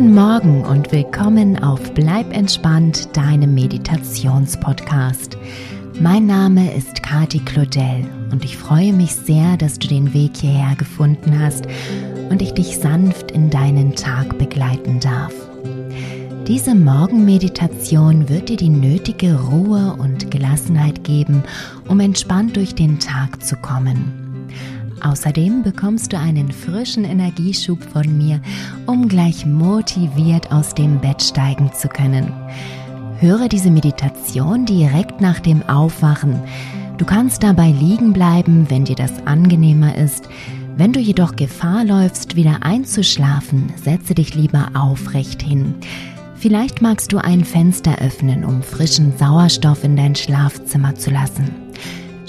Guten Morgen und willkommen auf Bleib entspannt, deinem Meditationspodcast. Mein Name ist Kati Claudel und ich freue mich sehr, dass du den Weg hierher gefunden hast und ich dich sanft in deinen Tag begleiten darf. Diese Morgenmeditation wird dir die nötige Ruhe und Gelassenheit geben, um entspannt durch den Tag zu kommen. Außerdem bekommst du einen frischen Energieschub von mir, um gleich motiviert aus dem Bett steigen zu können. Höre diese Meditation direkt nach dem Aufwachen. Du kannst dabei liegen bleiben, wenn dir das angenehmer ist. Wenn du jedoch Gefahr läufst, wieder einzuschlafen, setze dich lieber aufrecht hin. Vielleicht magst du ein Fenster öffnen, um frischen Sauerstoff in dein Schlafzimmer zu lassen.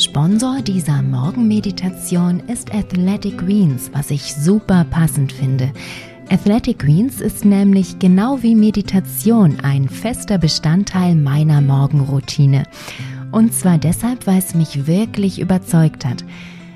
Sponsor dieser Morgenmeditation ist Athletic Greens, was ich super passend finde. Athletic Greens ist nämlich genau wie Meditation ein fester Bestandteil meiner Morgenroutine. Und zwar deshalb, weil es mich wirklich überzeugt hat.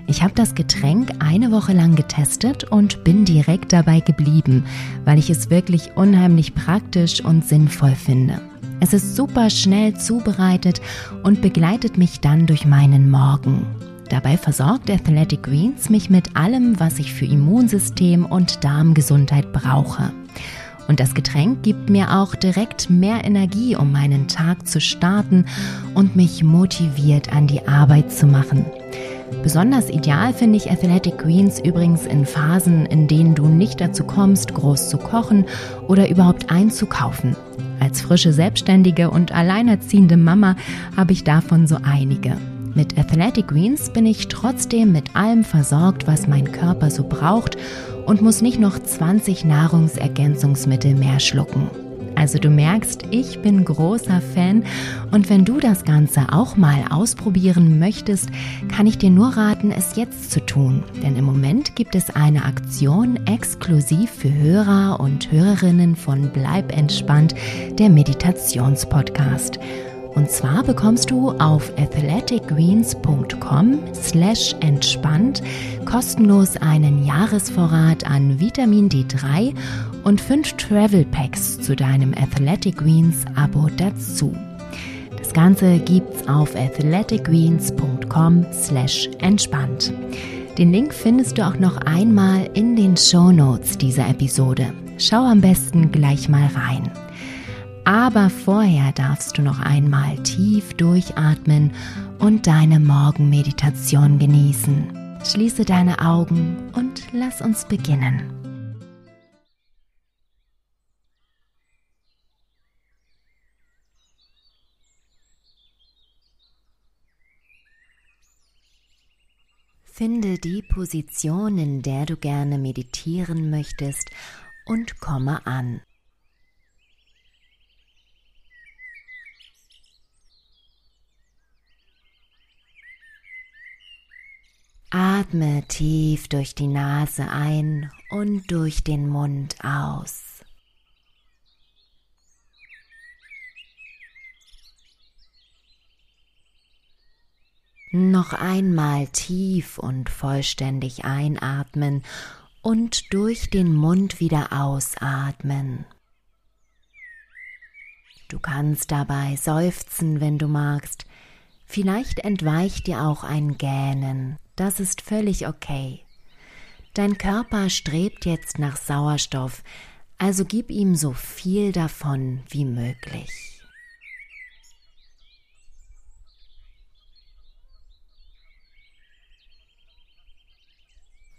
Ich habe das Getränk eine Woche lang getestet und bin direkt dabei geblieben, weil ich es wirklich unheimlich praktisch und sinnvoll finde. Es ist super schnell zubereitet und begleitet mich dann durch meinen Morgen. Dabei versorgt Athletic Greens mich mit allem, was ich für Immunsystem und Darmgesundheit brauche. Und das Getränk gibt mir auch direkt mehr Energie, um meinen Tag zu starten und mich motiviert an die Arbeit zu machen. Besonders ideal finde ich Athletic Greens übrigens in Phasen, in denen du nicht dazu kommst, groß zu kochen oder überhaupt einzukaufen. Als frische Selbstständige und alleinerziehende Mama habe ich davon so einige. Mit Athletic Greens bin ich trotzdem mit allem versorgt, was mein Körper so braucht und muss nicht noch 20 Nahrungsergänzungsmittel mehr schlucken. Also du merkst, ich bin großer Fan und wenn du das Ganze auch mal ausprobieren möchtest, kann ich dir nur raten, es jetzt zu tun. Denn im Moment gibt es eine Aktion exklusiv für Hörer und Hörerinnen von Bleib entspannt, der Meditationspodcast. Und zwar bekommst du auf athleticgreens.com slash entspannt kostenlos einen Jahresvorrat an Vitamin D3 und fünf Travel Packs zu deinem Athletic Greens Abo dazu. Das Ganze gibt's auf athleticgreens.com slash entspannt. Den Link findest du auch noch einmal in den Show Notes dieser Episode. Schau am besten gleich mal rein. Aber vorher darfst du noch einmal tief durchatmen und deine Morgenmeditation genießen. Schließe deine Augen und lass uns beginnen. Finde die Position, in der du gerne meditieren möchtest und komme an. Atme tief durch die Nase ein und durch den Mund aus. Noch einmal tief und vollständig einatmen und durch den Mund wieder ausatmen. Du kannst dabei seufzen, wenn du magst. Vielleicht entweicht dir auch ein Gähnen. Das ist völlig okay. Dein Körper strebt jetzt nach Sauerstoff, also gib ihm so viel davon wie möglich.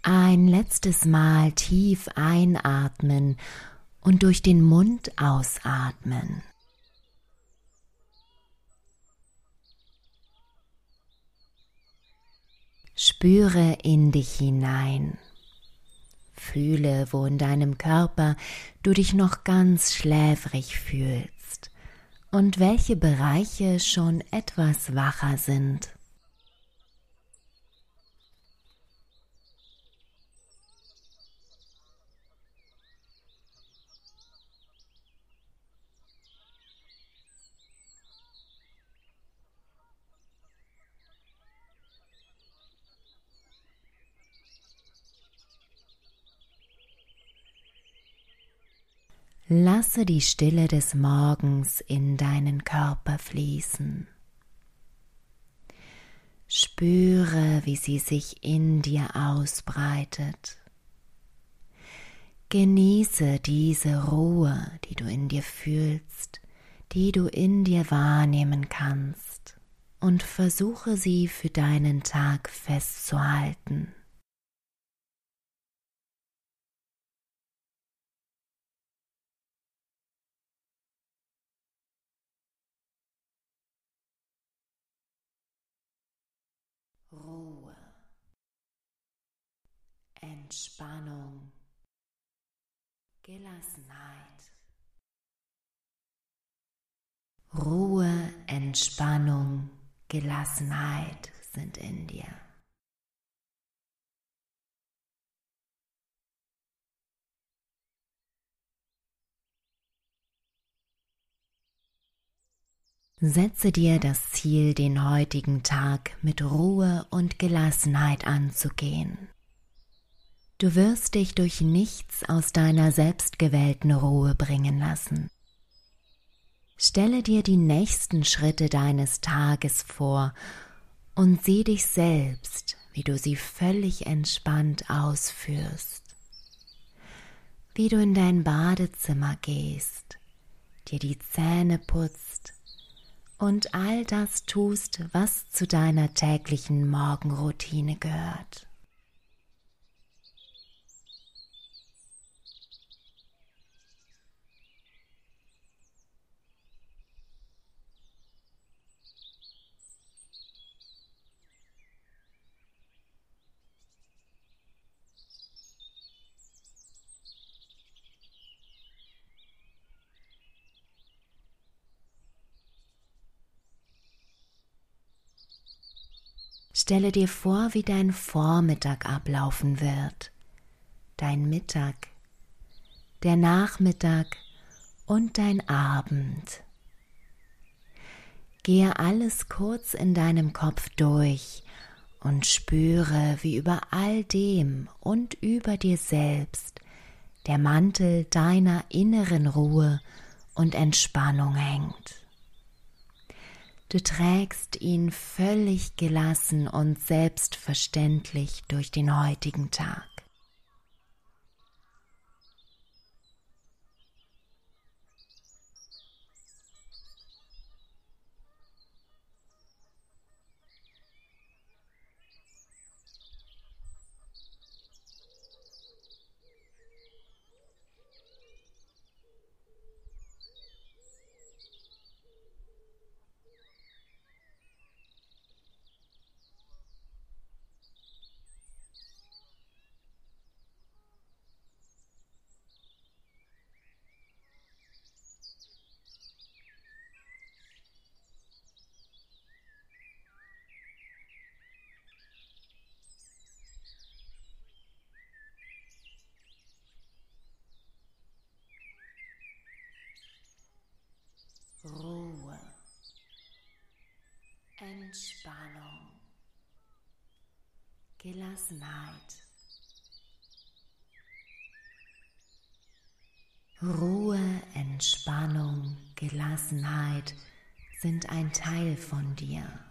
Ein letztes Mal tief einatmen und durch den Mund ausatmen. Spüre in dich hinein. Fühle, wo in deinem Körper du dich noch ganz schläfrig fühlst und welche Bereiche schon etwas wacher sind. Lasse die Stille des Morgens in deinen Körper fließen. Spüre, wie sie sich in dir ausbreitet. Genieße diese Ruhe, die du in dir fühlst, die du in dir wahrnehmen kannst, und versuche sie für deinen Tag festzuhalten. Ruhe, Entspannung, Gelassenheit. Ruhe, Entspannung, Gelassenheit sind in dir. Setze dir das Ziel, den heutigen Tag mit Ruhe und Gelassenheit anzugehen. Du wirst dich durch nichts aus deiner selbstgewählten Ruhe bringen lassen. Stelle dir die nächsten Schritte deines Tages vor und sieh dich selbst, wie du sie völlig entspannt ausführst. Wie du in dein Badezimmer gehst, dir die Zähne putzt und all das tust, was zu deiner täglichen Morgenroutine gehört. Stelle dir vor, wie dein Vormittag ablaufen wird, dein Mittag, der Nachmittag und dein Abend. Gehe alles kurz in deinem Kopf durch und spüre, wie über all dem und über dir selbst der Mantel deiner inneren Ruhe und Entspannung hängt. Du trägst ihn völlig gelassen und selbstverständlich durch den heutigen Tag. Ruhe, Entspannung, Gelassenheit. Ruhe, Entspannung, Gelassenheit sind ein Teil von dir.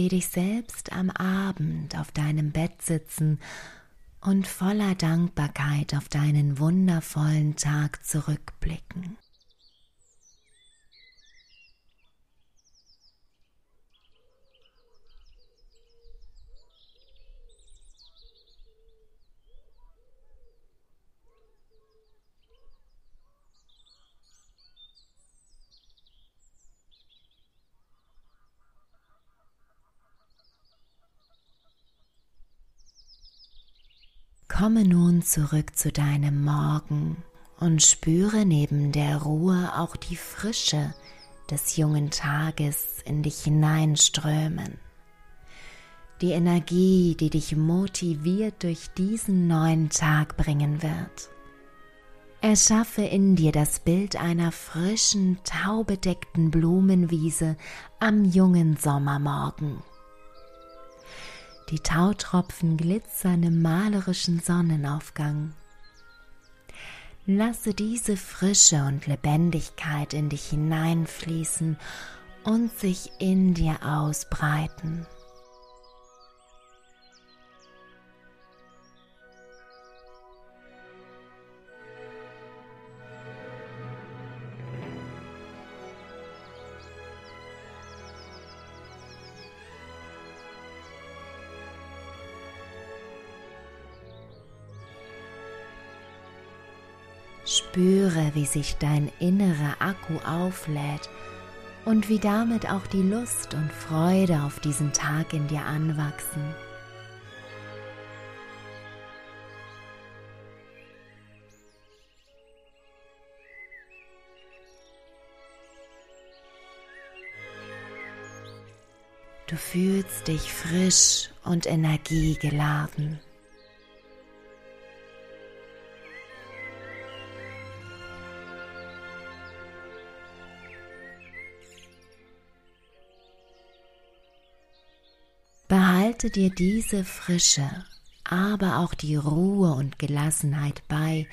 Seh dich selbst am Abend auf deinem Bett sitzen und voller Dankbarkeit auf deinen wundervollen Tag zurückblicken. Komme nun zurück zu deinem Morgen und spüre neben der Ruhe auch die Frische des jungen Tages in dich hineinströmen. die Energie, die dich motiviert durch diesen neuen Tag bringen wird. Erschaffe in dir das Bild einer frischen, taubedeckten Blumenwiese am jungen Sommermorgen. Die Tautropfen glitzern im malerischen Sonnenaufgang. Lasse diese Frische und Lebendigkeit in dich hineinfließen und sich in dir ausbreiten. Spüre, wie sich dein innerer Akku auflädt und wie damit auch die Lust und Freude auf diesen Tag in dir anwachsen. Du fühlst dich frisch und energiegeladen. Behalte dir diese Frische, aber auch die Ruhe und Gelassenheit bei,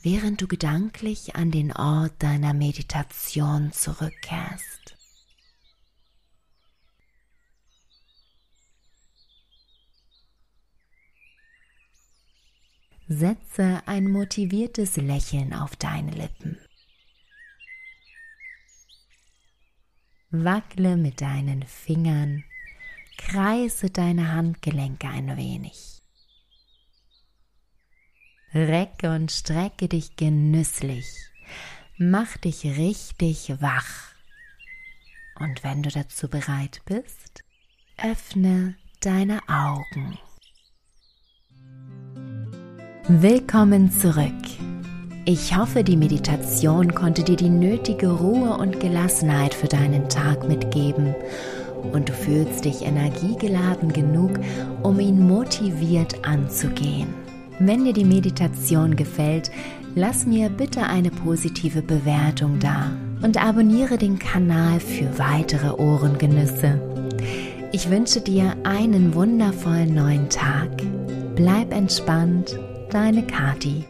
während du gedanklich an den Ort deiner Meditation zurückkehrst. Setze ein motiviertes Lächeln auf deine Lippen. Wackle mit deinen Fingern kreise deine Handgelenke ein wenig. Recke und strecke dich genüsslich. Mach dich richtig wach. Und wenn du dazu bereit bist, öffne deine Augen. Willkommen zurück. Ich hoffe, die Meditation konnte dir die nötige Ruhe und Gelassenheit für deinen Tag mitgeben und du fühlst dich energiegeladen genug, um ihn motiviert anzugehen. Wenn dir die Meditation gefällt, lass mir bitte eine positive Bewertung da und abonniere den Kanal für weitere Ohrengenüsse. Ich wünsche dir einen wundervollen neuen Tag. Bleib entspannt, deine Kati.